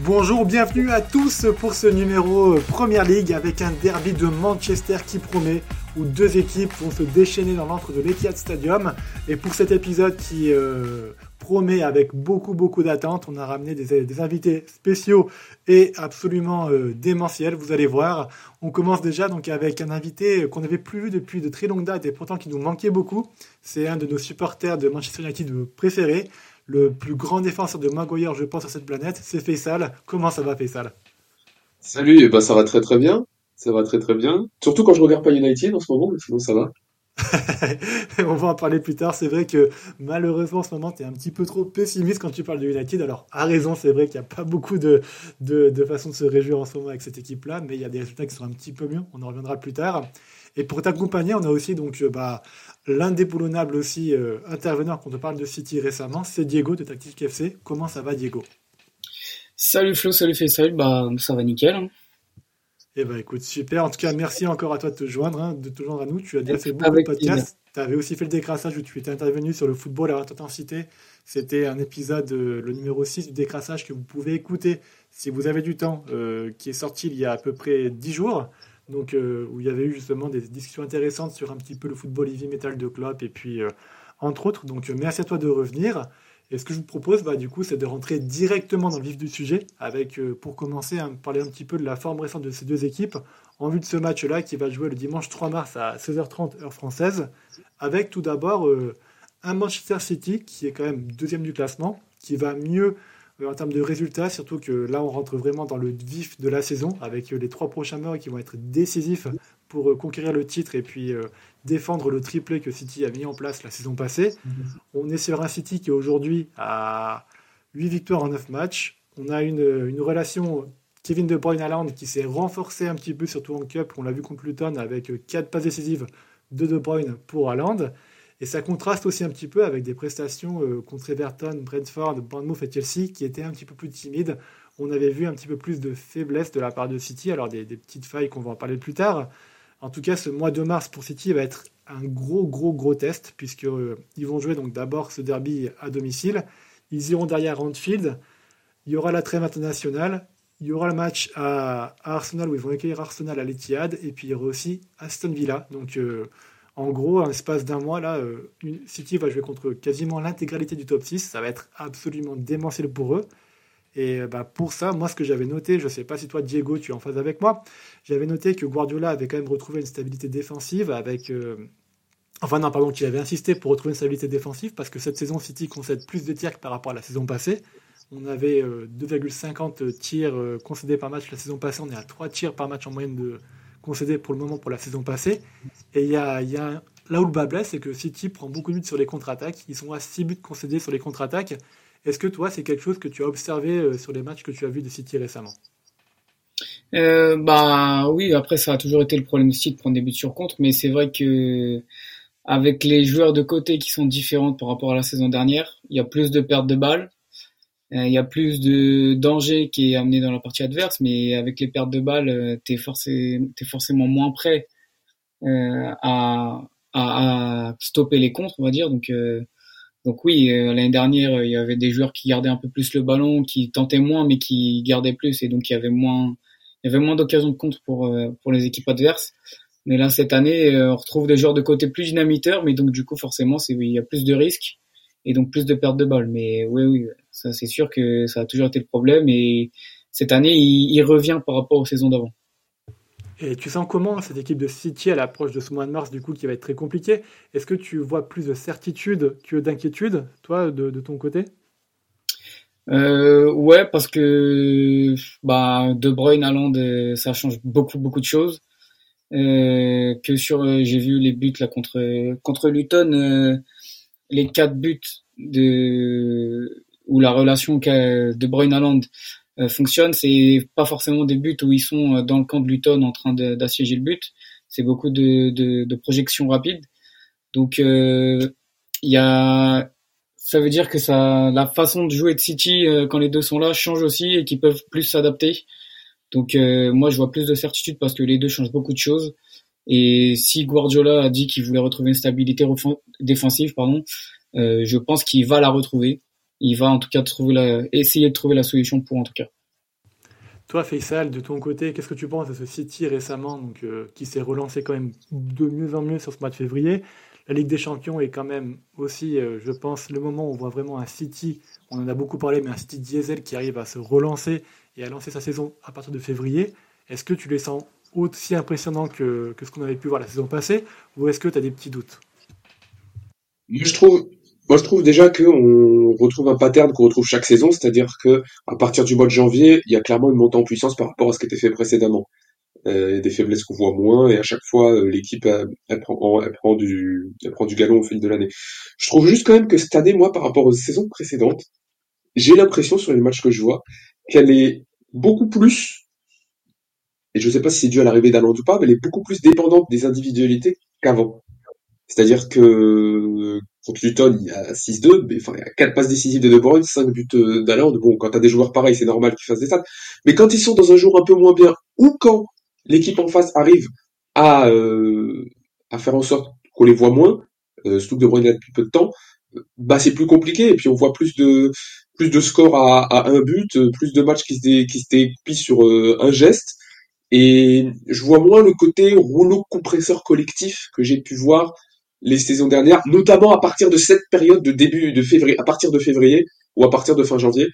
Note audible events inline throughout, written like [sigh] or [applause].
Bonjour, bienvenue à tous pour ce numéro Première Ligue avec un derby de Manchester qui promet où deux équipes vont se déchaîner dans l'entre de l'Etihad Stadium. Et pour cet épisode qui euh, promet avec beaucoup beaucoup d'attentes, on a ramené des, invités spéciaux et absolument euh, démentiels. Vous allez voir. On commence déjà donc avec un invité qu'on n'avait plus vu depuis de très longue date et pourtant qui nous manquait beaucoup. C'est un de nos supporters de Manchester United préférés le plus grand défenseur de Maguire, je pense, sur cette planète, c'est Faisal. Comment ça va, Faisal? Salut, et eh ben, ça va très très bien. Ça va très très bien. Surtout quand je regarde pas United en ce moment, mais sinon ça va. [laughs] on va en parler plus tard. C'est vrai que malheureusement en ce moment, tu es un petit peu trop pessimiste quand tu parles de United. Alors, à raison, c'est vrai qu'il n'y a pas beaucoup de, de, de façons de se réjouir en ce moment avec cette équipe-là, mais il y a des résultats qui sont un petit peu mieux. On en reviendra plus tard. Et pour t'accompagner, on a aussi donc euh, bah, l'indéboulonnable aussi euh, intervenant quand on parle de City récemment, c'est Diego de Tactique FC. Comment ça va, Diego? Salut Flo, salut Faisal, bah ça va nickel. Eh ben écoute, super. En tout cas, merci encore à toi de te joindre, hein, de te joindre à nous. Tu as déjà fait beaucoup de podcasts. Tu avais aussi fait le décrassage où tu étais intervenu sur le football à haute intensité. C'était un épisode, euh, le numéro 6 du décrassage que vous pouvez écouter si vous avez du temps, qui est sorti il y a à peu près 10 jours donc euh, où il y avait eu justement des discussions intéressantes sur un petit peu le football heavy metal de Klopp et puis euh, entre autres. Donc euh, merci à toi de revenir. Et ce que je vous propose, bah, du coup, c'est de rentrer directement dans le vif du sujet, avec, pour commencer, à parler un petit peu de la forme récente de ces deux équipes, en vue de ce match-là qui va jouer le dimanche 3 mars à 16h30 heure française, avec tout d'abord un Manchester City qui est quand même deuxième du classement, qui va mieux en termes de résultats, surtout que là, on rentre vraiment dans le vif de la saison avec euh, les trois prochains mois qui vont être décisifs pour euh, conquérir le titre et puis défendre le triplé que City a mis en place la saison passée. On est sur un City qui aujourd'hui a 8 victoires en 9 matchs. On a une, relation Kevin De Bruyne Land qui s'est renforcée un petit peu, surtout en Cup. On l'a vu contre Luton avec 4 passes décisives de De Bruyne pour Haaland. Et ça contraste aussi un petit peu avec des prestations euh, contre Everton, Brentford, Bournemouth et Chelsea qui étaient un petit peu plus timides. On avait vu un petit peu plus de faiblesse de la part de City, alors des, petites failles qu'on va en parler plus tard. En tout cas, ce mois de mars pour City va être un gros, gros, gros test, puisqu'ils euh, vont jouer donc d'abord ce derby à domicile. Ils iront derrière Anfield. Il y aura la trêve internationale. Il y aura le match à, Arsenal où ils vont accueillir Arsenal à l'Etihad. Et puis il y aura aussi Aston Villa. Donc euh, en gros, en l'espace d'un mois, là, euh, City va jouer contre quasiment l'intégralité du top 6. Ça va être absolument démentiel pour eux. Et euh, bah, pour ça, moi, ce que j'avais noté, je ne sais pas si toi, Diego, tu es en phase avec moi, j'avais noté que Guardiola avait quand même retrouvé une stabilité défensive avec. Euh, enfin, non, pardon, qu'il avait insisté pour retrouver une stabilité défensive parce que cette saison, City concède plus de tirs que par rapport à la saison passée. On avait 2,50 tirs concédés par match la saison passée. On est à 3 tirs par match en moyenne de, concédé pour le moment pour la saison passée. Et il y a, y a, là où le bas blesse, c'est que City prend beaucoup de buts sur les contre-attaques. Ils sont à 6 buts concédés sur les contre-attaques. Est-ce que toi, c'est quelque chose que tu as observé euh, sur les matchs que tu as vus de City récemment? Euh, bah oui, après ça a toujours été le problème City de prendre des buts sur contre, mais c'est vrai que avec les joueurs de côté qui sont différents par rapport à la saison dernière, il y a plus de pertes de balles, il y a plus de danger qui est amené dans la partie adverse, mais avec les pertes de balles, euh, tu es, es, forcément moins prêt euh, à, à, stopper les contres, on va dire. Donc, donc oui, l'année dernière, il y avait des joueurs qui gardaient un peu plus le ballon, qui tentaient moins, mais qui gardaient plus, et donc il y avait moins, moins d'occasions de contre pour pour les équipes adverses. Mais là, cette année, on retrouve des joueurs de côté plus dynamiteurs, mais donc du coup, forcément, c'est il y a plus de risques et donc plus de pertes de balles. Mais oui, oui, ça c'est sûr que ça a toujours été le problème et cette année il, revient par rapport aux saisons d'avant. Et tu sens comment cette équipe de City à l'approche de ce mois de mars du coup qui va être très compliqué? Est-ce que tu vois plus de certitude que d'inquiétude toi de, ton côté? Euh, ouais, parce que bah, De Bruyne, Haaland, ça change beaucoup beaucoup de choses. Euh, que sur, euh, j'ai vu les buts là contre contre Luton, euh, les quatre buts de où la relation de Bruyne Haaland euh, fonctionne, c'est pas forcément des buts où ils sont euh, dans le camp de Luton en train d'assiéger le but. C'est beaucoup de, de, de, projections rapides. Donc euh, il y a ça veut dire que ça la façon de jouer de City quand les deux sont là change aussi et qu'ils peuvent plus s'adapter. Donc moi je vois plus de certitude parce que les deux changent beaucoup de choses. Et si Guardiola a dit qu'il voulait retrouver une stabilité défensive, pardon, je pense qu'il va la retrouver il va en tout cas trouver la, essayer de trouver la solution pour en tout cas. Toi, Faisal, de ton côté, qu'est-ce que tu penses de ce City récemment, donc, euh, qui s'est relancé quand même de mieux en mieux sur ce mois de février? La Ligue des Champions est quand même aussi, euh, je pense, le moment où on voit vraiment un City, on en a beaucoup parlé, mais un City diesel qui arrive à se relancer et à lancer sa saison à partir de février. Est-ce que tu les sens aussi impressionnants que, que ce qu'on avait pu voir la saison passée, ou est-ce que tu as des petits doutes? Je trouve, moi, je trouve déjà qu'on retrouve un pattern qu'on retrouve chaque saison, c'est-à-dire que à partir du mois de janvier, il y a clairement une montée en puissance par rapport à ce qui était fait précédemment. Euh, il y a des faiblesses qu'on voit moins, et à chaque fois, euh, l'équipe elle, prend, elle prend du, elle prend du galon au fil de l'année. Je trouve juste quand même que cette année, moi, par rapport aux saisons précédentes, j'ai l'impression sur les matchs que je vois qu'elle est beaucoup plus, et je sais pas si c'est dû à l'arrivée d'Aland ou pas, mais elle est beaucoup plus dépendante des individualités qu'avant. C'est-à-dire que contre Luton, il y a 6-2, mais enfin, il y a 4 passes décisives de De Bruyne, 5 buts euh, d'Aland. Bon, quand t'as des joueurs pareils, c'est normal qu'ils fassent des stats. Mais quand ils sont dans un jour un peu moins bien, ou quand l'équipe en face arrive à, euh, à faire en sorte qu'on les voit moins, euh, surtout que De Bruyne a depuis peu de temps, bah c'est plus compliqué. Et puis on voit plus de plus de scores à, à un but, plus de matchs qui se, dé, qui se dépient sur euh, un geste. Et je vois moins le côté rouleau compresseur collectif que j'ai pu voir les saisons dernières, notamment à partir de cette période de début de février, à partir de février ou à partir de fin janvier.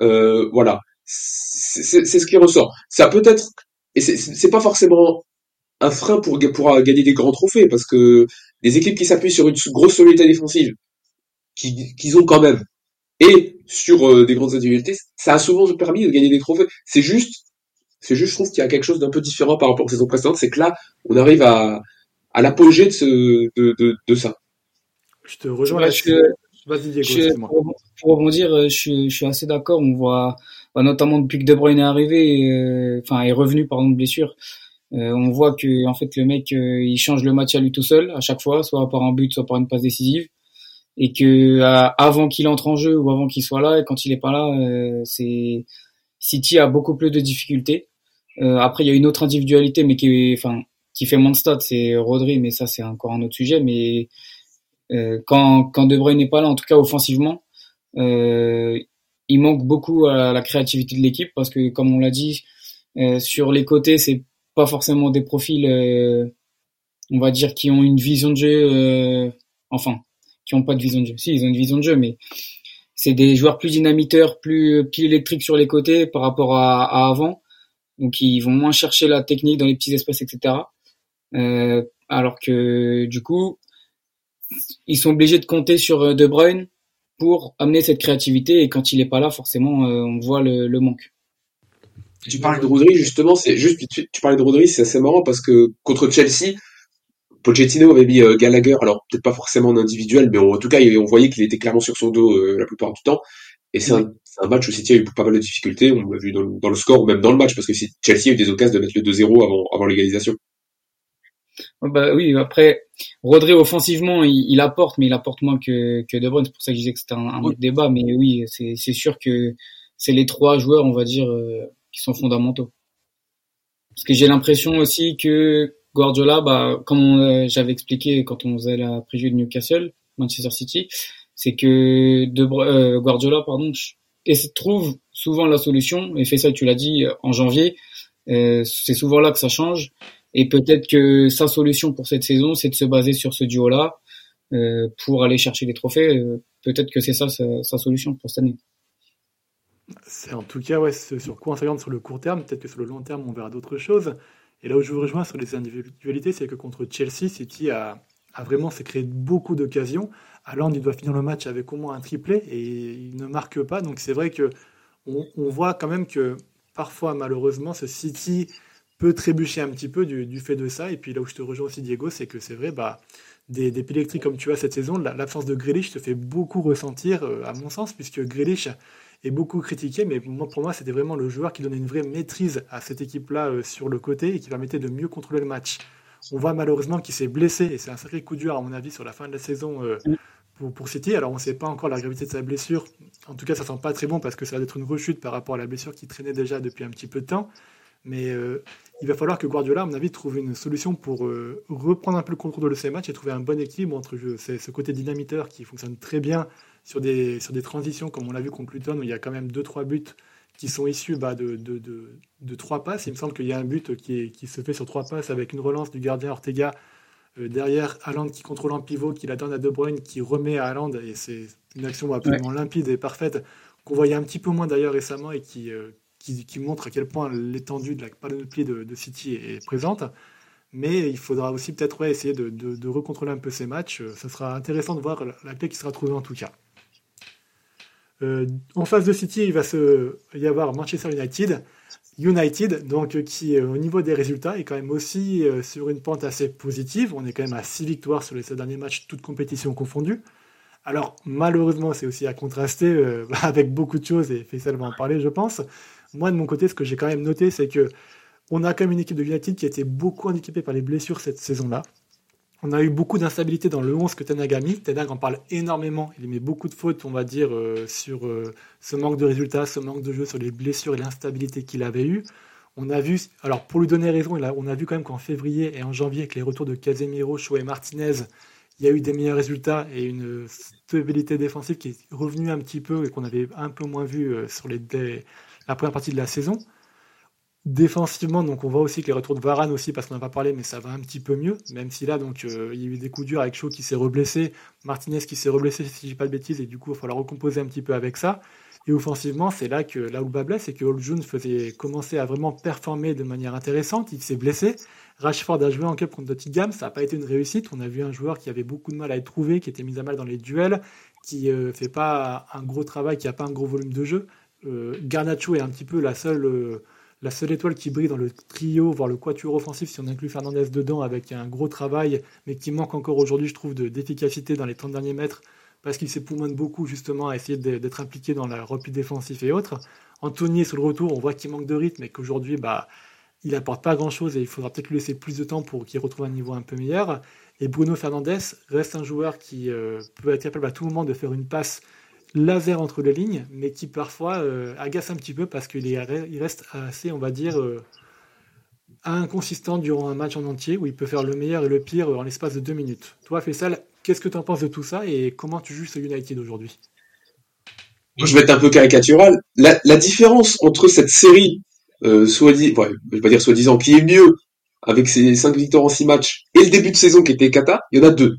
Euh, voilà, c'est ce qui ressort. Ça peut être, et c'est pas forcément un frein pour, pour gagner des grands trophées, parce que les équipes qui s'appuient sur une grosse solidité défensive, qu'ils ont quand même, et sur euh, des grandes individualités, ça a souvent permis de gagner des trophées. C'est juste, c'est juste, je trouve qu'il y a quelque chose d'un peu différent par rapport aux saisons précédentes, c'est que là, on arrive à, à l'apogée de, ce, de, de, de, ça. Je te rejoins là-dessus. Pour, pour rebondir, euh, je, je suis assez d'accord. On voit, bah, notamment depuis que De Bruyne est arrivé, euh, enfin est revenu pardon de blessure, euh, on voit que en fait le mec euh, il change le match à lui tout seul à chaque fois, soit par un but, soit par une passe décisive, et que avant qu'il entre en jeu ou avant qu'il soit là, et quand il est pas là, c'est City a beaucoup plus de difficultés. après il y a une autre individualité, mais qui est, enfin qui fait moins de stats, c'est Rodri, mais ça c'est encore un autre sujet. Mais euh, quand, quand De Bruyne n'est pas là, en tout cas offensivement, euh, il manque beaucoup à la créativité de l'équipe parce que, comme on l'a dit, euh, sur les côtés, c'est pas forcément des profils, on va dire, qui ont une vision de jeu, enfin, qui ont pas de vision de jeu. Si, ils ont une vision de jeu, mais c'est des joueurs plus dynamiteurs, plus, plus électriques sur les côtés par rapport à, à avant. Donc ils vont moins chercher la technique dans les petits espaces, etc. Euh, alors que du coup, ils sont obligés de compter sur euh, De Bruyne pour amener cette créativité et quand il est pas là, forcément, euh, on voit le, manque. Tu parles de Rodri justement, c'est juste tu, tu parlais de Rodri, c'est assez marrant parce que contre Chelsea, Pochettino avait mis Gallagher, alors peut-être pas forcément en individuel, mais en tout cas on voyait qu'il était clairement sur son dos la plupart du temps. Et c'est un, match où City a eu pas mal de difficultés, on l'a vu dans, le score ou même dans le match, parce que Chelsea a eu des occasions de mettre le 2-0 avant, avant l'égalisation. Bah oui, après Rodri offensivement, il, il, apporte, mais il apporte moins que, que De Bruyne. C'est pour ça que je disais que c'était un, un autre débat. Mais oui, c'est sûr que c'est les trois joueurs, on va dire, euh, qui sont fondamentaux. Parce que j'ai l'impression aussi que Guardiola, bah, comme euh, j'avais expliqué quand on faisait la prévue de Newcastle, Manchester City, c'est que de, euh, Guardiola, pardon, et trouve souvent la solution. Et fait ça, tu l'as dit en janvier. c'est souvent là que ça change. Et peut-être que sa solution pour cette saison, c'est de se baser sur ce duo-là euh, pour aller chercher des trophées. Euh, peut-être que c'est ça sa, solution pour cette année. C'est en tout cas ouais, sur quoi on s'oriente sur le court terme. Peut-être que sur le long terme, on verra d'autres choses. Et là où je vous rejoins sur les individualités, c'est que contre Chelsea, City a, vraiment créé beaucoup d'occasions. Allende, il doit finir le match avec au moins un triplé et il ne marque pas. Donc c'est vrai que on, on voit quand même que parfois, malheureusement, ce City peut trébucher un petit peu du, fait de ça. Et puis là où je te rejoins aussi, Diego, c'est que c'est vrai, bah, des, des électriques comme tu as cette saison, l'absence de Grealish te fait beaucoup ressentir, euh, à mon sens, puisque Grealish est beaucoup critiqué, mais moi, pour moi, c'était vraiment le joueur qui donnait une vraie maîtrise à cette équipe-là euh, sur le côté et qui permettait de mieux contrôler le match. On voit malheureusement qu'il s'est blessé, et c'est un sacré coup dur, à mon avis, sur la fin de la saison euh, pour, pour, City. Alors, on ne sait pas encore la gravité de sa blessure. En tout cas, ça sent pas très bon parce que ça va être une rechute par rapport à la blessure qui traînait déjà depuis un petit peu de temps. Mais euh, il va falloir que Guardiola, à mon avis, trouve une solution pour euh, reprendre un peu le contrôle de ces matchs et trouver un bon équilibre entre ce côté dynamiteur qui fonctionne très bien sur des, sur des transitions, comme on l'a vu contre Luton, où il y a quand même 2-3 buts qui sont issus bah, de, de, de, trois passes. Il me semble qu'il y a un but qui, qui, se fait sur trois passes avec une relance du gardien Ortega euh, derrière Haaland qui contrôle en pivot, qui la donne à De Bruyne, qui remet à Haaland. Et c'est une action absolument limpide et parfaite qu'on voyait un petit peu moins d'ailleurs récemment et qui, euh, qui, montre à quel point l'étendue de la panoplie de, City est présente. Mais il faudra aussi peut-être essayer de, recontrôler un peu ces matchs. Ce sera intéressant de voir la clé qui sera trouvée en tout cas. Euh, en face de City, il va se, y avoir Manchester United. United, donc qui au niveau des résultats est quand même aussi euh, sur une pente assez positive. On est quand même à 6 victoires sur les 7 derniers matchs, toutes compétitions confondues. Alors malheureusement, c'est aussi à contraster euh, [laughs] avec beaucoup de choses et Faisal va en parler, je pense. Moi de mon côté, ce que j'ai quand même noté, c'est que on a quand même une équipe de United qui a été beaucoup handicapée par les blessures cette saison-là. On a eu beaucoup d'instabilité dans le 11 que Tenag a mis. Tenag en parle énormément. Il met beaucoup de fautes, on va dire, euh, sur euh, ce manque de résultats, ce manque de jeu, sur les blessures et l'instabilité qu'il avait eu. On a vu, alors pour lui donner raison, on a vu quand même qu'en février et en janvier, avec les retours de Casemiro, Cho et Martinez, il y a eu des meilleurs résultats et une stabilité défensive qui est revenue un petit peu et qu'on avait un peu moins vu euh, sur les, la première partie de la saison. Défensivement, donc on voit aussi que les retours de Varane aussi, parce qu'on n'a pas parlé, mais ça va un petit peu mieux, même si là, donc euh, il y a eu des coups durs avec Shaw qui s'est reblessé, Martinez qui s'est reblessé, si je dis pas de bêtises, et du coup, il va falloir recomposer un petit peu avec ça. Et offensivement, c'est là que là où bas blesse, c'est que Old faisait commencer à vraiment performer de manière intéressante, il s'est blessé. Rashford a joué en cup contre Nottingham, ça n'a pas été une réussite. On a vu un joueur qui avait beaucoup de mal à être trouvé, qui était mis à mal dans les duels, qui euh, fait pas un gros travail, qui a pas un gros volume de jeu. Euh, Garnacho est un petit peu la seule euh, la seule étoile qui brille dans le trio, voire le quatuor offensif, si on inclut Fernandez dedans, avec un gros travail, mais qui manque encore aujourd'hui, je trouve, d'efficacité dans les 30 derniers mètres, parce qu'il s'époumonne beaucoup justement à essayer d'être impliqué dans la repli défensif et autres. Anthony sur le retour, on voit qu'il manque de rythme et qu'aujourd'hui, bah, il apporte pas grand chose et il faudra peut-être lui laisser plus de temps pour qu'il retrouve un niveau un peu meilleur. Et Bruno Fernandez reste un joueur qui euh, peut être capable à tout moment de faire une passe laser entre les lignes, mais qui parfois euh, agace un petit peu parce qu'il il reste assez, on va dire, euh, inconsistant durant un match en entier où il peut faire le meilleur et le pire en l'espace de deux minutes. Toi, Faisal, qu'est-ce que tu en penses de tout ça et comment tu juges ce United aujourd'hui? Je vais être un peu caricatural. La, différence entre cette série, euh, soit dit, je vais pas dire soi-disant, qui est mieux avec ses cinq victoires en six matchs et le début de saison qui était kata, il y en a deux.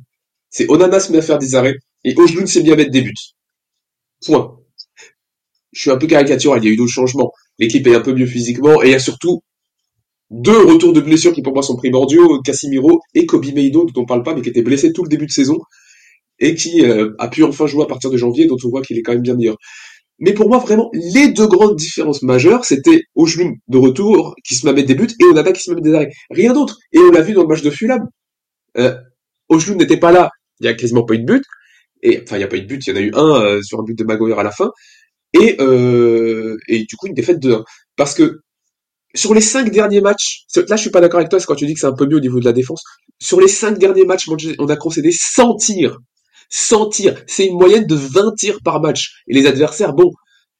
C'est Onana se met à faire des arrêts et Ojlund s'est bien mettre des buts. Point. Je suis un peu caricatural, il y a eu d'autres changements. L'équipe est un peu mieux physiquement et il y a surtout deux retours de blessures qui pour moi sont primordiaux, Casimiro et Kobe Meido dont on parle pas mais qui était blessé tout le début de saison et qui euh, a pu enfin jouer à partir de janvier dont on voit qu'il est quand même bien meilleur. Mais pour moi vraiment les deux grandes différences majeures c'était Ojlum de retour qui se met des buts et Onana qui se met des arrêts. Rien d'autre. Et on l'a vu dans le match de Fulham. Euh, n'était pas là, il y a quasiment pas eu de but. Et enfin, il n'y a pas eu de but, il y en a eu un euh, sur un but de Maguire à la fin. Et, euh, et du coup, une défaite de 1. Parce que sur les cinq derniers matchs, là je suis pas d'accord avec toi, c'est quand tu dis que c'est un peu mieux au niveau de la défense. Sur les cinq derniers matchs, on a concédé 100 tirs. 100 tirs. C'est une moyenne de 20 tirs par match. Et les adversaires, bon,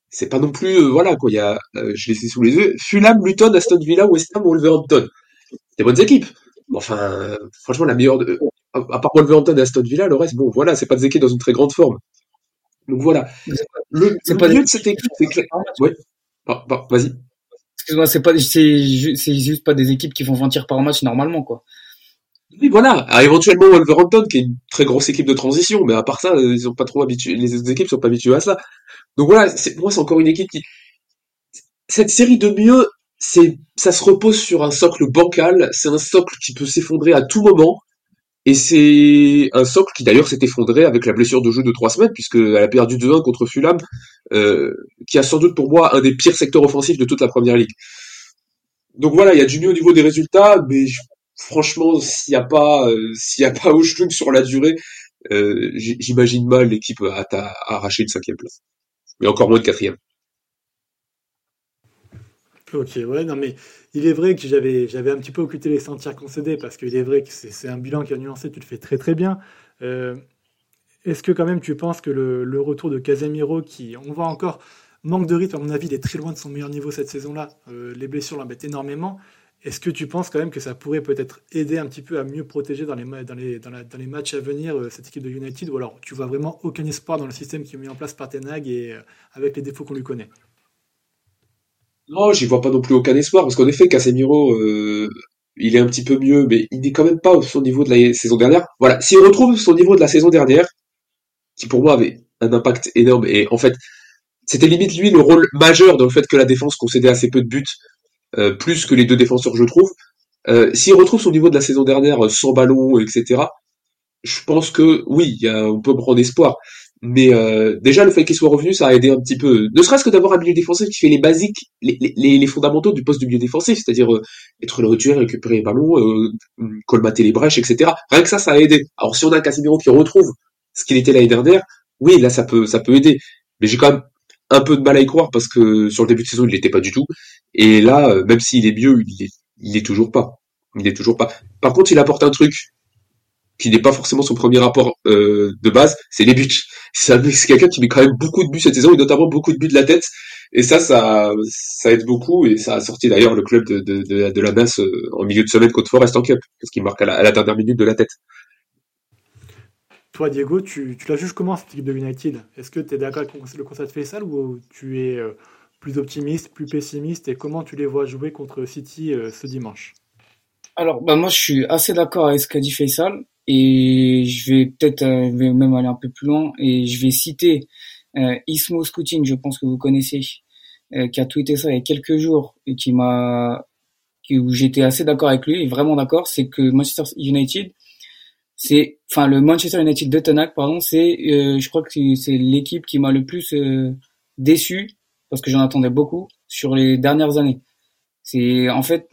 c'est pas non plus, euh, voilà quoi, il y a, je l'ai sous les yeux, Fulham, Luton, Aston Villa, West Ham, Wolverhampton. Des bonnes équipes. Enfin, franchement, la meilleure de, à part Wolverhampton et Aston Villa, le reste, bon, voilà, c'est pas des équipes dans une très grande forme. Donc voilà. Le, c'est pas de cette équipe, c'est clair. Ouais. Ah, bah, vas-y. Excuse-moi, c'est pas, c'est, c'est juste pas des équipes qui font 20 tirs par match normalement, quoi. Oui, voilà. Ah, éventuellement Wolverhampton, qui est une très grosse équipe de transition, mais à part ça, ils sont pas trop habitués, les autres équipes sont pas habituées à ça. Donc voilà, c'est, pour moi, c'est encore une équipe qui, cette série de mieux, c'est, ça se repose sur un socle bancal, c'est un socle qui peut s'effondrer à tout moment, et c'est un socle qui d'ailleurs s'est effondré avec la blessure de jeu de trois semaines, puisqu'elle a perdu 2-1 contre Fulham, euh, qui a sans doute pour moi un des pires secteurs offensifs de toute la première ligue. Donc voilà, il y a du mieux au niveau des résultats, mais franchement, s'il n'y a pas, euh, s'il y a pas [laughs] sur la durée, euh, j'imagine mal l'équipe à, arracher une cinquième place. Mais encore moins de quatrième. Ok, ouais, non mais il est vrai que j'avais, j'avais un petit peu occulté les sentiers concédés parce qu'il est vrai que c'est, un bilan qui a nuancé, tu le fais très très bien. Euh, est-ce que quand même tu penses que le, retour de Casemiro, qui on voit encore manque de rythme, à mon avis, il est très loin de son meilleur niveau cette saison-là. Euh, les blessures l'embêtent énormément. Est-ce que tu penses quand même que ça pourrait peut-être aider un petit peu à mieux protéger dans les, dans les, dans les matchs à venir euh, cette équipe de United Ou alors tu vois vraiment aucun espoir dans le système qui est mis en place par Tenag et avec les défauts qu'on lui connaît? Non, j'y vois pas non plus aucun espoir, parce qu'en effet, Casemiro, euh, il est un petit peu mieux, mais il n'est quand même pas au son niveau de la saison dernière. Voilà, s'il retrouve son niveau de la saison dernière, qui pour moi avait un impact énorme, et en fait, c'était limite lui le rôle majeur dans le fait que la défense concédait assez peu de buts, euh, plus que les deux défenseurs, je trouve. Euh, s'il retrouve son niveau de la saison dernière sans ballon, etc., je pense que oui, y a, on peut prendre espoir. Mais euh, déjà, le fait qu'il soit revenu, ça a aidé un petit peu. Ne serait-ce que d'avoir un milieu défensif qui fait les basiques, les, les, les fondamentaux du poste de milieu défensif, c'est-à-dire euh, être le retour, récupérer les ballons, euh, colmater les brèches, etc. Rien que ça, ça a aidé. Alors si on a un Casemiro qui retrouve ce qu'il était l'année dernière, oui, là, ça peut, ça peut aider. Mais j'ai quand même un peu de mal à y croire parce que sur le début de saison, il l'était pas du tout. Et là, euh, même s'il est mieux, il est, il est toujours pas. Il est toujours pas. Par contre, il apporte un truc qui n'est pas forcément son premier rapport euh, de base, c'est les buts. C'est quelqu'un qui met quand même beaucoup de buts cette saison, et notamment beaucoup de buts de la tête. Et ça, ça, ça aide beaucoup, et ça a sorti d'ailleurs le club de, de, de, de la NAS euh, en milieu de semaine contre Forest en Cup, parce qu'il marque à la, dernière minute de la tête. Toi, Diego, tu, tu la juges comment cette équipe de United? Est-ce que tu es d'accord avec le constat de Faisal ou tu es euh, plus optimiste, plus pessimiste Et comment tu les vois jouer contre City ce dimanche? Alors, bah moi, je suis assez d'accord avec ce qu'a dit Faisal et je vais peut-être euh, même aller un peu plus loin et je vais citer euh, Ismo Scouting, je pense que vous connaissez, euh, qui a tweeté ça il y a quelques jours et qui m'a où j'étais assez d'accord avec lui, vraiment d'accord, c'est que Manchester United, c'est, enfin le Manchester United de Tenac, pardon, c'est, euh, je crois que c'est l'équipe qui m'a le plus déçu parce que j'en attendais beaucoup sur les dernières années. C'est en fait,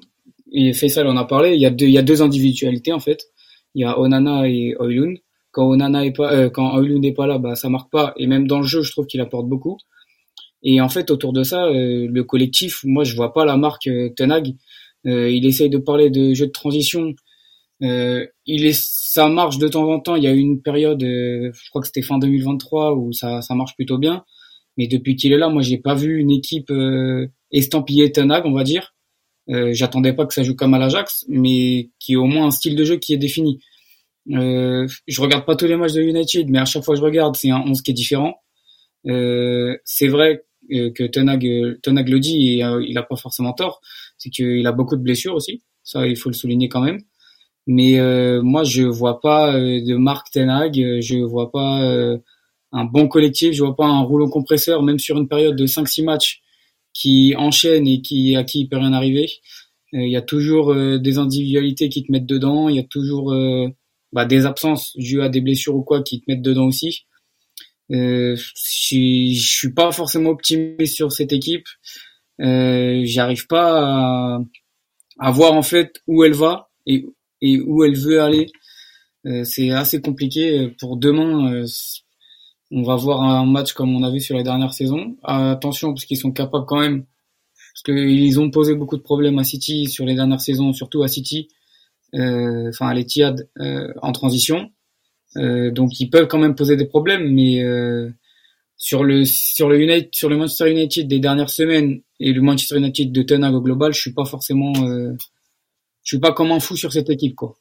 et Faisal en a parlé, il y a deux, il y a deux individualités en fait il y a Onana et Oilun. Quand Onana est pas, euh, quand Oilun n'est pas là, bah ça marque pas. Et même dans le jeu, je trouve qu'il apporte beaucoup. Et en fait, autour de ça, euh, le collectif, moi, je vois pas la marque euh, Tenag. il essaye de parler de jeu de transition. il est, ça marche de temps en temps. Il y a eu une période, je crois que c'était fin 2023 où ça, ça marche plutôt bien. Mais depuis qu'il est là, moi, j'ai pas vu une équipe estampillée Tenag, on va dire. Euh, J'attendais pas que ça joue comme à l'Ajax, mais qui ait au moins un style de jeu qui est défini. Euh, je regarde pas tous les matchs de United, mais à chaque fois que je regarde, c'est un 11 qui est différent. Euh, c'est vrai euh, que Tenag, Tenag le dit et euh, il a pas forcément tort, c'est qu'il a beaucoup de blessures aussi. Ça, il faut le souligner quand même. Mais euh, moi, je vois pas de Marc Tenag, je vois pas un bon collectif, je vois pas un rouleau compresseur, même sur une période de 5-6 matchs qui enchaîne et qui à qui il peut rien arriver. Euh, il y a toujours euh, des individualités qui te mettent dedans. Il y a toujours euh, bah, des absences dues à des blessures ou quoi qui te mettent dedans aussi. Euh, je suis pas forcément optimiste sur cette équipe. Euh, J'arrive pas à, à, voir en fait où elle va et, où elle veut aller. Euh, c'est assez compliqué pour demain on va voir un match comme on a vu sur la dernière saison. Attention, parce qu'ils sont capables quand même, parce qu'ils ont posé beaucoup de problèmes à City sur les dernières saisons, surtout à City, euh, enfin à l'Etihad euh, en transition. Euh, donc ils peuvent quand même poser des problèmes, mais euh, sur le sur le United, sur le Manchester United des dernières semaines et le Manchester United de Ten global, je suis pas forcément, je suis pas comme un fou sur cette équipe quoi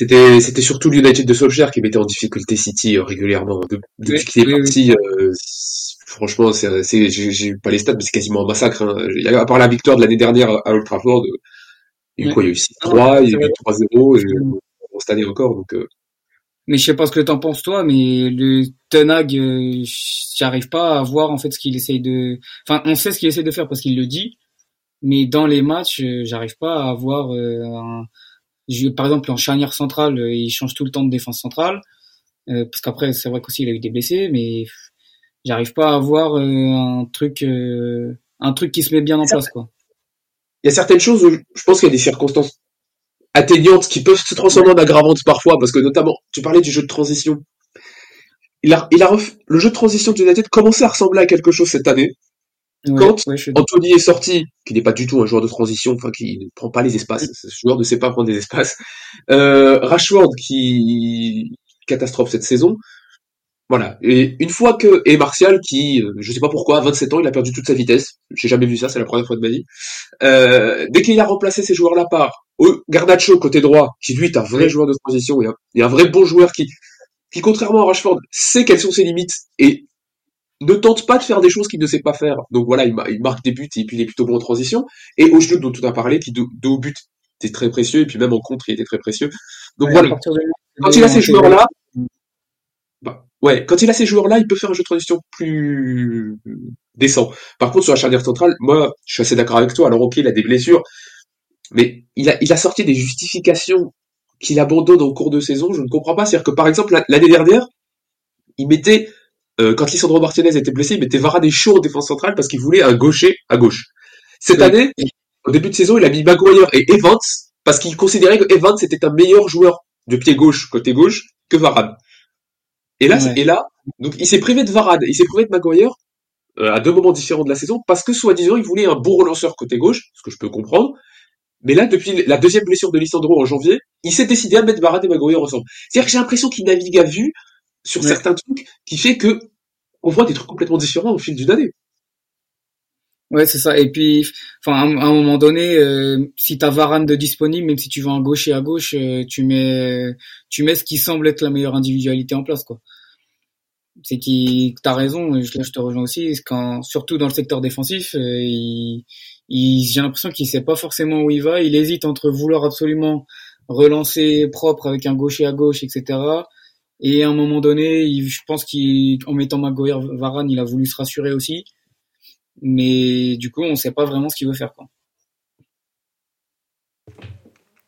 c'était c'était surtout l'United de Solskjaer qui mettait en difficulté City euh, régulièrement depuis qu'il est parti. Euh, franchement, c'est j'ai pas les stats, mais c'est quasiment un massacre. Hein. À part la victoire de l'année dernière à Old Trafford, il y a eu 6-3, il y a eu 3-0 et cette année encore. Donc, euh. Mais je sais pas ce que t'en penses toi, mais le Tenag, j'arrive pas à voir en fait ce qu'il essaye de. Enfin, on sait ce qu'il essaie de faire parce qu'il le dit, mais dans les matchs, j'arrive pas à voir un par exemple, en charnière centrale, euh, il change tout le temps de défense centrale. Euh, parce qu'après, c'est vrai qu'aussi il a eu des blessés, mais j'arrive pas à avoir euh, un truc, un truc qui se met bien en place, quoi. Il y a certaines choses où je pense qu'il y a des circonstances atteignantes qui peuvent se transformer en aggravantes parfois, parce que notamment, tu parlais du jeu de transition. Il a, il a le jeu de transition de United commençait à ressembler à quelque chose cette année. Quand Anthony est sorti, qui n'est pas du tout un joueur de transition, enfin qui ne prend pas les espaces, ce joueur ne sait pas prendre des espaces. Euh, Rashford qui catastrophe cette saison. Voilà. Et une fois que et Martial qui, euh, je sais pas pourquoi, à 27 ans, il a perdu toute sa vitesse. J'ai jamais vu ça, c'est la première fois de ma vie. Euh, dès qu'il a remplacé ces joueurs-là par Garnacho côté droit, qui lui est un vrai joueur de transition et un, et un vrai bon joueur qui, qui contrairement à Rashford, sait quelles sont ses limites et ne tente pas de faire des choses qu'il ne sait pas faire. Donc voilà, il, marque des buts et puis il est plutôt bon en transition. Et au jeu dont tu as parlé, qui de, haut but était très précieux et puis même en contre il était très précieux. Donc voilà, quand il a ces joueurs-là, bah, ouais, quand il a ces joueurs-là, il peut faire un jeu de transition plus décent. Par contre, sur la charnière centrale, moi, je suis assez d'accord avec toi. Alors ok, il a des blessures, mais il a, il a sorti des justifications qu'il abandonne en cours de saison. Je ne comprends pas. C'est-à-dire que par exemple l'année dernière, il mettait euh, quand Lisandro Martinez était blessé, il mettait Varane et chaud en défense centrale parce qu'il voulait un gaucher à gauche. Cette année, au début de saison, il a mis Maguire et Evans parce qu'il considérait que Evans était un meilleur joueur de pied gauche, côté gauche, que Varane. Et là, et là, donc il s'est privé de Varane, il s'est privé de Maguire euh, à deux moments différents de la saison parce que soi-disant il voulait un bon relanceur côté gauche, ce que je peux comprendre. Mais là, depuis la deuxième blessure de Lisandro en janvier, il s'est décidé à mettre Varane et Maguire ensemble. C'est-à-dire que j'ai l'impression qu'il navigue à vue sur certains trucs qui fait que on voit des trucs complètement différents au fil d'une année. Ouais, c'est ça. Et puis, enfin, à, un moment donné, euh, si t'as Varane de disponible, même si tu vas en gauche et à gauche, euh, tu mets, tu mets ce qui semble être la meilleure individualité en place, quoi. C'est qui, t'as raison. Là, je te rejoins aussi. Quand, surtout dans le secteur défensif, euh, il, il j'ai l'impression qu'il sait pas forcément où il va. Il hésite entre vouloir absolument relancer propre avec un gaucher à gauche, etc. Et à un moment donné, je pense qu'en mettant Maguire Varane, il a voulu se rassurer aussi. Mais du coup, on ne sait pas vraiment ce qu'il veut faire.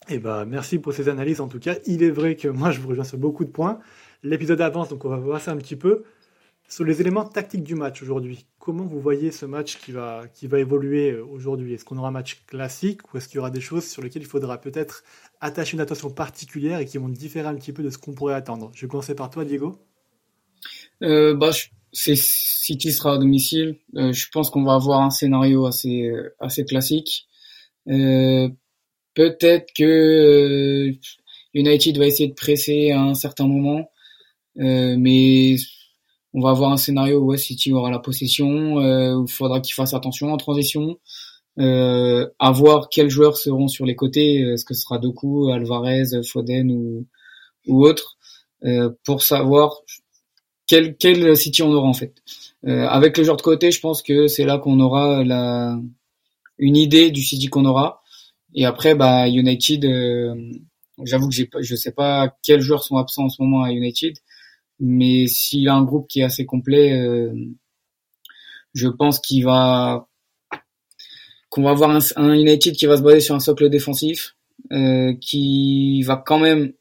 Eh ben, merci pour ces analyses. En tout cas, il est vrai que moi, je vous rejoins sur beaucoup de points. L'épisode avance, donc on va voir ça un petit peu. Sur les éléments tactiques du match aujourd'hui, comment vous voyez ce match qui va, qui va évoluer euh, aujourd'hui? Est-ce qu'on aura un match classique ou est-ce qu'il y aura des choses sur lesquelles il faudra peut-être attacher une attention particulière et qui vont différer un petit peu de ce qu'on pourrait attendre? Je vais commencer par toi, Diego. Euh, bah, c'est City sera à domicile. Euh, je pense qu'on va avoir un scénario assez assez classique. Peut-être que United va essayer de presser à un certain moment, mais on va avoir un scénario où City aura la possession, euh, où il faudra qu'il fasse attention en transition, euh, à voir quels joueurs seront sur les côtés, est-ce que ce sera Doku, Alvarez, Foden ou, ou autre, euh, pour savoir quel, quel City on aura en fait. Euh, avec le joueur de côté, je pense que c'est là qu'on aura la, une idée du City qu'on aura. Et après, bah, United, euh, j'avoue que j'ai je sais pas quels joueurs sont absents en ce moment à United. Mais s'il a un groupe qui est assez complet, euh, je pense qu'il va qu'on va avoir un, un, United qui va se baser sur un socle défensif, euh, qui va quand même,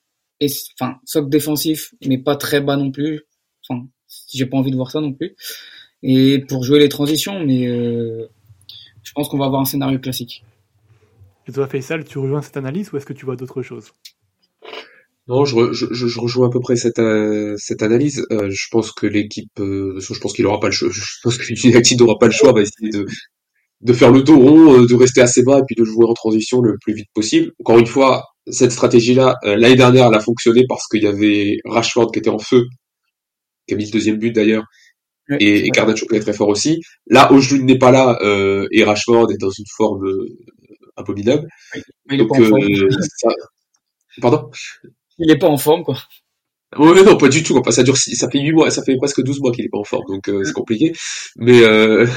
enfin socle défensif, mais pas très bas non plus. Enfin, j'ai pas envie de voir ça non plus. Et pour jouer les transitions, mais euh, je pense qu'on va avoir un scénario classique. Et toi, Faisal, tu rejoins cette analyse ou est-ce que tu vois d'autres choses? Non, je, je, je, rejoins à peu près cette, euh, cette analyse. Euh, je pense que l'équipe, euh, je pense qu'il aura pas le choix. [laughs] Je pense que United n'aura pas le choix, va essayer de, de faire le tour rond, de rester assez bas et puis de jouer en transition le plus vite possible. Encore une fois, cette stratégie-là, l'année dernière, elle a fonctionné parce qu'il y avait Rashford qui était en feu, qui a mis le deuxième but d'ailleurs, et, et Garnacho qui est très fort aussi. Là, Ojlund n'est pas là et Rashford est dans une forme abominable. Donc, ça... pardon? Il est pas en forme, quoi. Ouais, non, pas du tout. ça dure, ça fait huit mois, ça fait presque 12 mois qu'il est pas en forme, donc euh, c'est compliqué. Mais euh,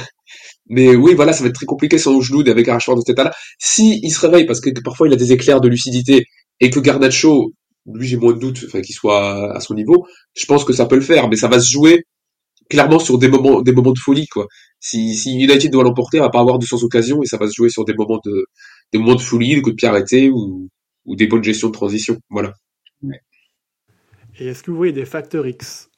mais oui, voilà, ça va être très compliqué sans genou avec un de cet état-là. Si il se réveille, parce que parfois il a des éclairs de lucidité, et que Garnacho, lui j'ai moins de doute, enfin qu'il soit à son niveau, je pense que ça peut le faire, mais ça va se jouer clairement sur des moments, des moments de folie, quoi. Si, si United doit l'emporter, on va pas avoir de sans occasion, et ça va se jouer sur des moments de, des moments de folie, des coups de pied arrêtés ou, ou des bonnes gestions de transition, voilà. Et est-ce que vous voyez des facteurs X?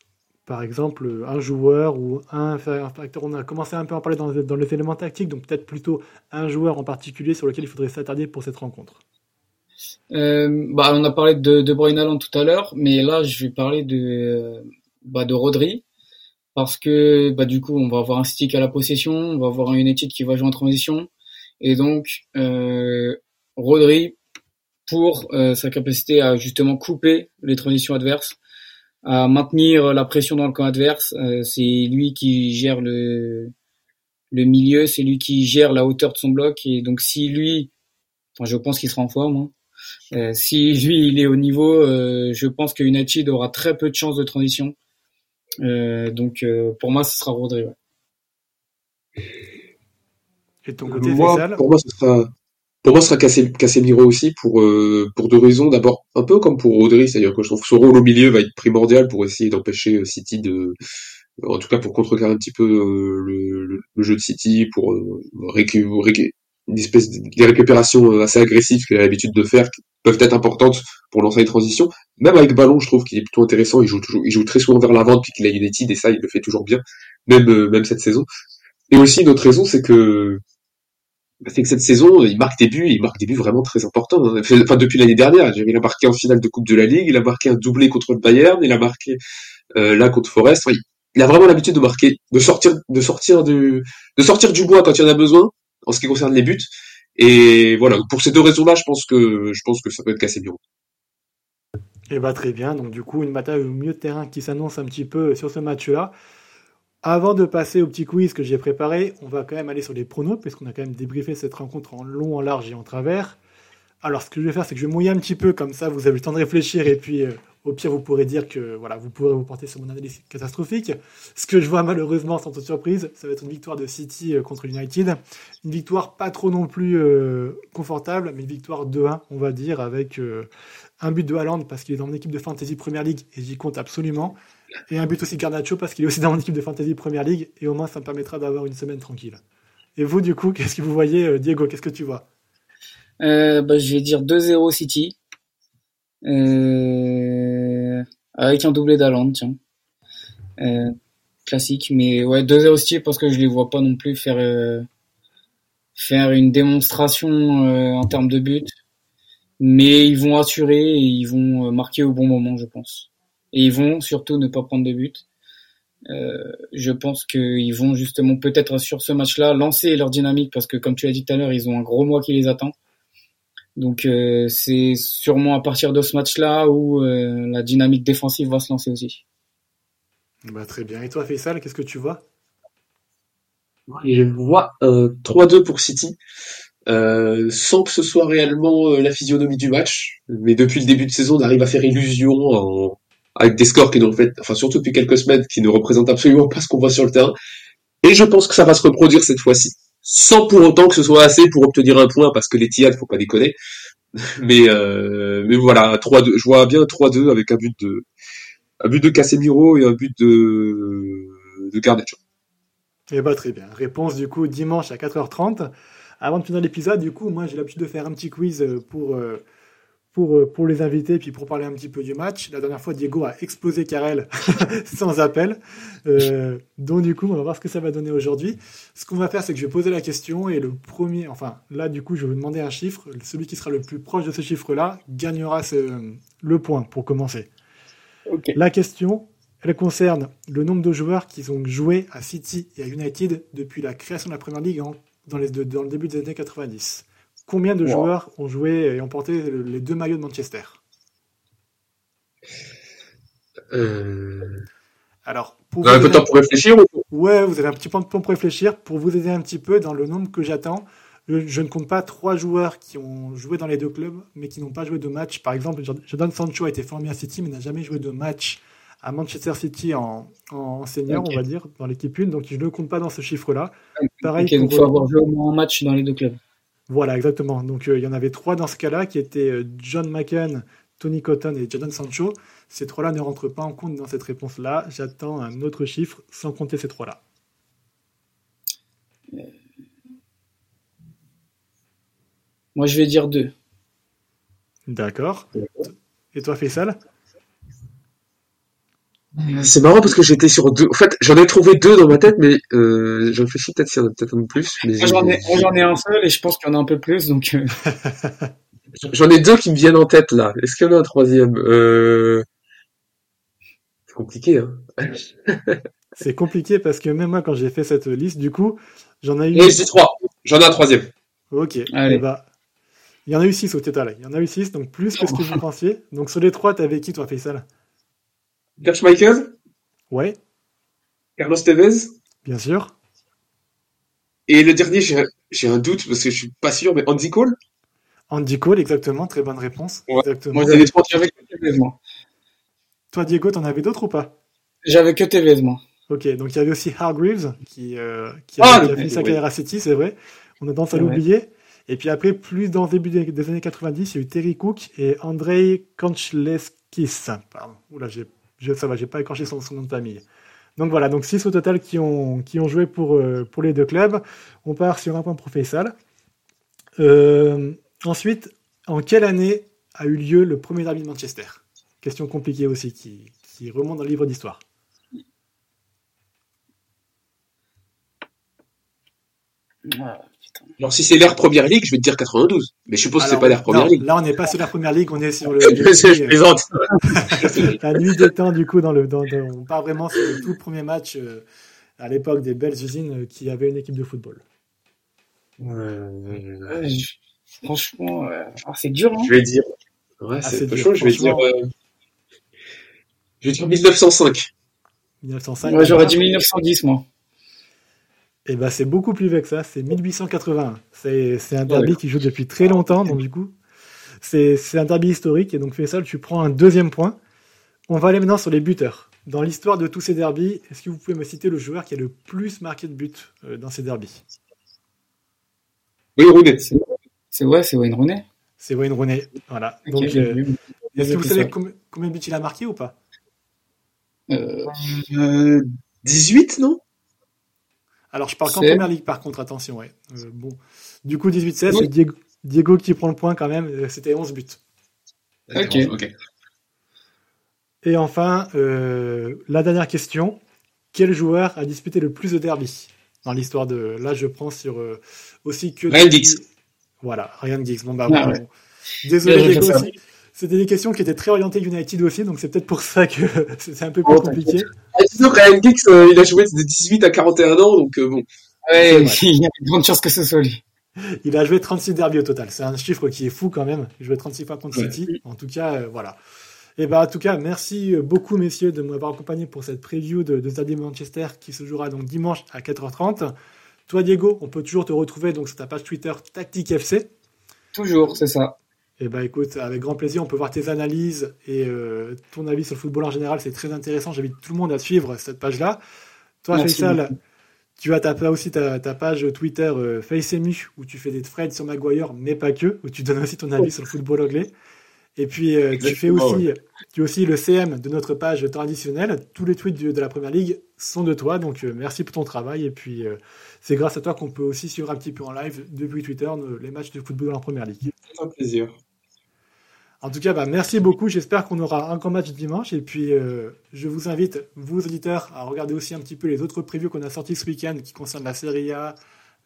Par exemple, un joueur ou un facteur. On a commencé un peu à en parler dans, les éléments tactiques, donc peut-être plutôt un joueur en particulier sur lequel il faudrait s'attarder pour cette rencontre. Euh, bah, on a parlé de, de Bruyne tout à l'heure, mais là je vais parler de, bah, de Rodri parce que bah, du coup on va avoir un stick à la possession, on va avoir un United qui va jouer en transition et donc euh, Rodri pour euh, sa capacité à justement couper les transitions adverses, à maintenir la pression dans le camp adverse. Euh, c'est lui qui gère le, le milieu, c'est lui qui gère la hauteur de son bloc. Et donc si lui, enfin, je pense qu'il sera en forme, hein. euh, si lui il est au niveau, je pense que United aura très peu de chances de transition. donc pour moi, ce sera Rodri. Et ton côté, moi, pour moi, ce sera pour moi, ce sera Casemiro aussi pour euh, pour deux raisons. D'abord, un peu comme pour Rodri, c'est-à-dire que je trouve que son rôle au milieu va être primordial pour essayer d'empêcher euh, City de, en tout cas pour contrecarrer un petit peu euh, le, le, jeu de City, pour récupérer une espèce de récupérations assez agressives qu'il a l'habitude de faire, qui peuvent être importantes pour lancer les transitions. Même avec ballon, je trouve qu'il est plutôt intéressant. Il joue toujours, il joue très souvent vers l'avant depuis qu'il a United et ça, il le fait toujours bien, même même cette saison. Et aussi une autre raison, c'est que c'est que cette saison, il marque des buts, il marque des buts vraiment très importants. Hein. Enfin, depuis l'année dernière, il a marqué en finale de Coupe de la Ligue, il a marqué un doublé contre le Bayern, il a marqué euh, là contre Forest. il a vraiment l'habitude de marquer, de sortir, de sortir du, de sortir du bois quand il y en a besoin, en ce qui concerne les buts. Et voilà, pour ces deux raisons-là, je pense que, je pense que ça peut être cassé bien. Et bah très bien. Donc du coup, une bataille au milieu de terrain qui s'annonce un petit peu sur ce match-là. Avant de passer au petit quiz que j'ai préparé, on va quand même aller sur les pronos, puisqu'on a quand même débriefé cette rencontre en long, en large et en travers. Alors, ce que je vais faire, c'est que je vais mouiller un petit peu, comme ça, vous avez le temps de réfléchir, et puis, euh, au pire, vous pourrez dire que, voilà, vous pourrez vous porter sur mon analyse catastrophique. Ce que je vois, malheureusement, sans toute surprise, ça va être une victoire de City euh, contre United. Une victoire pas trop non plus euh, confortable, mais une victoire 2-1, on va dire, avec un but de Haaland, parce qu'il est dans mon équipe de Fantasy Premier League, et j'y compte absolument. Et un but aussi Garnacho parce qu'il est aussi dans mon équipe de Fantasy Première League et au moins ça me permettra d'avoir une semaine tranquille. Et vous, du coup, qu'est-ce que vous voyez, euh, Diego? Qu'est-ce que tu vois? Euh, bah, Je vais dire 2-0 City. Euh, avec un doublé d'Aland, tiens. classique, mais ouais, 2-0 City parce que je les vois pas non plus faire, faire une démonstration en termes de but. Mais ils vont assurer et ils vont marquer au bon moment, je pense et ils vont surtout ne pas prendre de but. Euh, je pense qu'ils vont justement peut-être sur ce match-là lancer leur dynamique parce que comme tu l'as dit tout à l'heure, ils ont un gros mois qui les attend. Donc euh, c'est sûrement à partir de ce match-là où euh, la dynamique défensive va se lancer aussi. Bah, très bien. Et toi, Faisal, qu'est-ce que tu vois? Je vois 3-2 pour City. sans que ce soit réellement la physionomie du match, mais depuis le début de saison, on arrive à faire illusion en, avec des scores qui nous fait, enfin surtout depuis quelques semaines, qui ne représentent absolument pas ce qu'on voit sur le terrain. Et je pense que ça va se reproduire cette fois-ci, sans pour autant que ce soit assez pour obtenir un point, parce que les Tiades, faut pas déconner. [laughs] Mais euh, mais voilà, 3-2, je vois bien 3-2 avec un but de un but de Casemiro et un but de de Garnacho. Eh bah très bien. Réponse du coup dimanche à 4h30. Avant de finir l'épisode, du coup, moi j'ai l'habitude de faire un petit quiz pour euh, pour, euh, pour les invités, puis pour parler un petit peu du match. La dernière fois, Diego a explosé Karel [laughs] sans appel. Euh, donc du coup, on va voir ce que ça va donner aujourd'hui. Ce qu'on va faire, c'est que je vais poser la question et le premier, enfin là du coup, je vais vous demander un chiffre. Celui qui sera le plus proche de ce chiffre-là gagnera le point pour commencer. La question, elle concerne le nombre de joueurs qui ont joué à City et à United depuis la création de la Première Ligue dans, les, dans le début des années 90. Combien de joueurs ont joué et ont porté les deux maillots de Manchester? Euh... Alors, pour vous un peu de temps pour réfléchir Ouais, vous avez un petit peu de temps pour réfléchir. Pour vous aider un petit peu dans le nombre que j'attends, je, ne compte pas trois joueurs qui ont joué dans les deux clubs, mais qui n'ont pas joué de match. Par exemple, Jordan Sancho a été formé à City, mais n'a jamais joué de match à Manchester City en, senior, on va dire, dans l'équipe 1. Donc, je ne compte pas dans ce chiffre-là. Pareil. il faut avoir joué au moins un match dans les deux clubs. Voilà, exactement. Donc euh, il y en avait trois dans ce cas-là, qui étaient euh, John McCann, Tony Cotton et Jadon Sancho. Ces trois-là ne rentrent pas en compte dans cette réponse-là. J'attends un autre chiffre sans compter ces trois-là. Moi, je vais dire deux. D'accord. Et toi, Faisal? C'est marrant parce que j'étais sur deux. En fait, j'en ai trouvé deux dans ma tête, mais euh, je réfléchis peut-être s'il y en a peut-être un peu plus. j'en ai, j'en ai un seul et je pense qu'il y en a un peu plus, donc. Euh. [laughs] j'en ai deux qui me viennent en tête là. Est-ce qu'il y en a un troisième? Euh... C'est compliqué, hein. [laughs] C'est compliqué parce que même moi, quand j'ai fait cette liste, du coup, j'en ai eu. Oui, c'est trois. J'en ai un troisième. Ok. Allez. bah, il y en a eu six au total. Il y en a eu six, donc plus que ce que vous pensiez. Donc sur les trois, t'avais qui toi, Faisal? Gerd Schmeichel Ouais. Carlos Tevez? Bien sûr. Et le dernier, j'ai un doute parce que je suis pas sûr, mais Andy Cole? Andy Cole, exactement, très bonne réponse. Moi, j'ai les trois avec Tevez, moi. Toi, Diego, t'en avais d'autres ou pas? J'avais que Tevez, moi. Ok, donc il y avait aussi Hargreaves qui, euh, qui, a, ah, fait sa carrière à City, c'est vrai. On a tendance à l'oublier. Et puis après, plus dans le début des, années 90, il y a eu Terry Cook et Andrei Kanchleskis. Pardon. Oula, j'ai, je, ça va, j'ai pas écorché son, nom de famille. Donc voilà, donc 6 au total qui ont, joué pour, euh, pour les deux clubs. On part sur un point professionnel. Euh, ensuite, en quelle année a eu lieu le premier derby de Manchester? Question compliquée aussi, qui remonte dans le livre d'histoire. Alors si c'est l'ère Première Ligue, je vais te dire 92. Mais je suppose que c'est pas l'ère Première Ligue. Là, on n'est pas sur la Première Ligue, on est sur le. [laughs] je plaisante. [laughs] la nuit des temps, du coup, dans le, dans, on part vraiment sur le tout premier match euh, à l'époque des belles usines euh, qui avaient une équipe de football. franchement, euh, c'est dur. Hein je vais dire. Ouais, ah, c'est chaud. Je vais dire. Je vais dire 1905. 1905. Moi, j'aurais dit 1910, moi. Eh ben, c'est beaucoup plus vieux que ça, c'est 1881. C'est un derby qui joue depuis très longtemps, donc du coup, c'est un derby historique, et donc Faisal, tu prends un deuxième point. On va aller maintenant sur les buteurs. Dans l'histoire de tous ces derbys, est-ce que vous pouvez me citer le joueur qui a le plus marqué de buts euh, dans ces derbys? Wayne Rooney. C'est ouais, c'est Wayne Rooney. C'est Wayne Rooney, voilà. donc, euh, est-ce que vous savez combien, de buts il a marqué ou pas? Euh, 18, non? Alors, je parle qu'en première ligue, par contre, attention, ouais. Euh, bon. Du coup, 18-16, c'est Diego, qui prend le point quand même. Euh, c'était 11 buts. Ok. Et enfin, euh, la dernière question. Quel joueur a disputé le plus de derby dans l'histoire de. Là, je prends sur aussi que. Ryan Giggs. Voilà, Ryan Giggs. Bon, bah, ah Désolé, Diego aussi. C'était des questions qui étaient très orientées United aussi, donc c'est peut-être pour ça que [laughs] c'est un peu plus compliqué. Ah, disons Ryan Giggs, euh, il a joué de 18 à 41 ans, donc euh, bon. Ouais, [laughs] il y a une grande chance que ce soit lui. Il a joué 36 derbies au total. C'est un chiffre qui est fou quand même. Il a joué 36 fois contre City. En tout cas, euh, voilà. Et bah, en tout cas, merci beaucoup, messieurs, de m'avoir accompagné pour cette preview de, de Derby Manchester qui se jouera donc dimanche à 4h30. Toi, Diego, on peut toujours te retrouver donc sur ta page Twitter Tactique FC. Toujours, c'est ça. Eh ben écoute, avec grand plaisir, on peut voir tes analyses et euh, ton avis sur le football en général, c'est très intéressant. J'invite tout le monde à suivre cette page-là. Toi, Faisal, tu as ta, aussi ta, page Twitter euh, FaceMu où tu fais des threads sur Maguire, mais pas que, où tu donnes aussi ton avis sur le football anglais. Et puis euh, tu fais aussi, tu aussi le CM de notre page traditionnelle. Tous les tweets de, la Première Ligue sont de toi, donc merci pour ton travail. Et puis c'est grâce à toi qu'on peut aussi suivre un petit peu en live depuis Twitter les matchs de football en Première Ligue. C'est un plaisir. En tout cas, bah, merci beaucoup. J'espère qu'on aura un grand match dimanche. Et puis, euh, je vous invite, vous auditeurs, à regarder aussi un petit peu les autres previews qu'on a sortis ce week-end qui concernent la Serie A,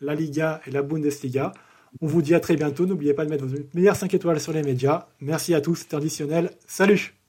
la Liga et la Bundesliga. On vous dit à très bientôt. N'oubliez pas de mettre vos meilleures 5 étoiles sur les médias. Merci à tous. Traditionnel. Salut